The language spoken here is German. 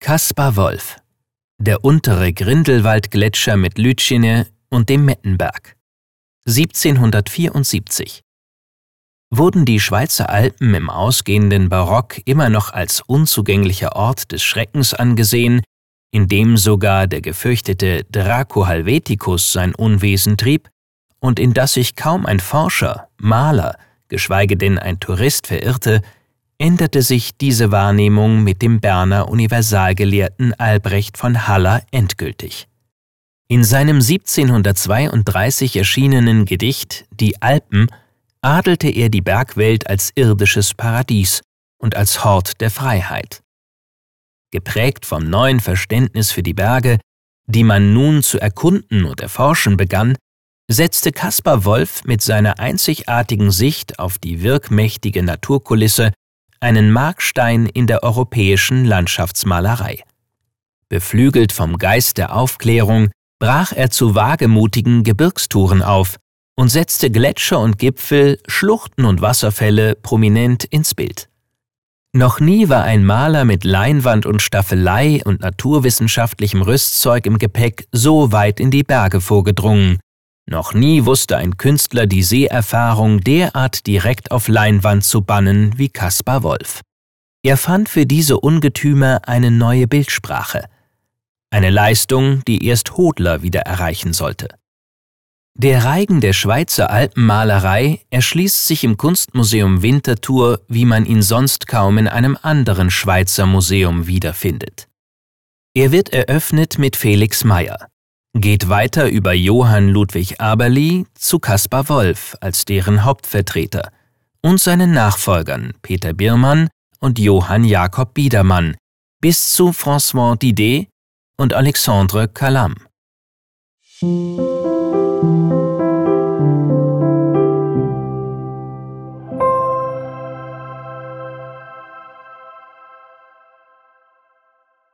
Kaspar Wolf Der untere Grindelwaldgletscher mit Lütschine und dem Mettenberg. 1774 Wurden die Schweizer Alpen im ausgehenden Barock immer noch als unzugänglicher Ort des Schreckens angesehen, in dem sogar der gefürchtete Draco Helveticus sein Unwesen trieb und in das sich kaum ein Forscher, Maler, geschweige denn ein Tourist verirrte, änderte sich diese Wahrnehmung mit dem Berner Universalgelehrten Albrecht von Haller endgültig. In seinem 1732 erschienenen Gedicht Die Alpen adelte er die Bergwelt als irdisches Paradies und als Hort der Freiheit. Geprägt vom neuen Verständnis für die Berge, die man nun zu erkunden und erforschen begann, setzte Caspar Wolf mit seiner einzigartigen Sicht auf die wirkmächtige Naturkulisse einen Markstein in der europäischen Landschaftsmalerei. Beflügelt vom Geist der Aufklärung brach er zu wagemutigen Gebirgstouren auf und setzte Gletscher und Gipfel, Schluchten und Wasserfälle prominent ins Bild. Noch nie war ein Maler mit Leinwand und Staffelei und naturwissenschaftlichem Rüstzeug im Gepäck so weit in die Berge vorgedrungen, noch nie wusste ein Künstler die Seherfahrung derart direkt auf Leinwand zu bannen wie Caspar Wolf. Er fand für diese Ungetümer eine neue Bildsprache. Eine Leistung, die erst Hodler wieder erreichen sollte. Der Reigen der Schweizer Alpenmalerei erschließt sich im Kunstmuseum Winterthur, wie man ihn sonst kaum in einem anderen Schweizer Museum wiederfindet. Er wird eröffnet mit Felix Meyer geht weiter über Johann Ludwig Aberli zu Caspar Wolf als deren Hauptvertreter und seinen Nachfolgern Peter Biermann und Johann Jakob Biedermann bis zu François Didet und Alexandre Calam. Música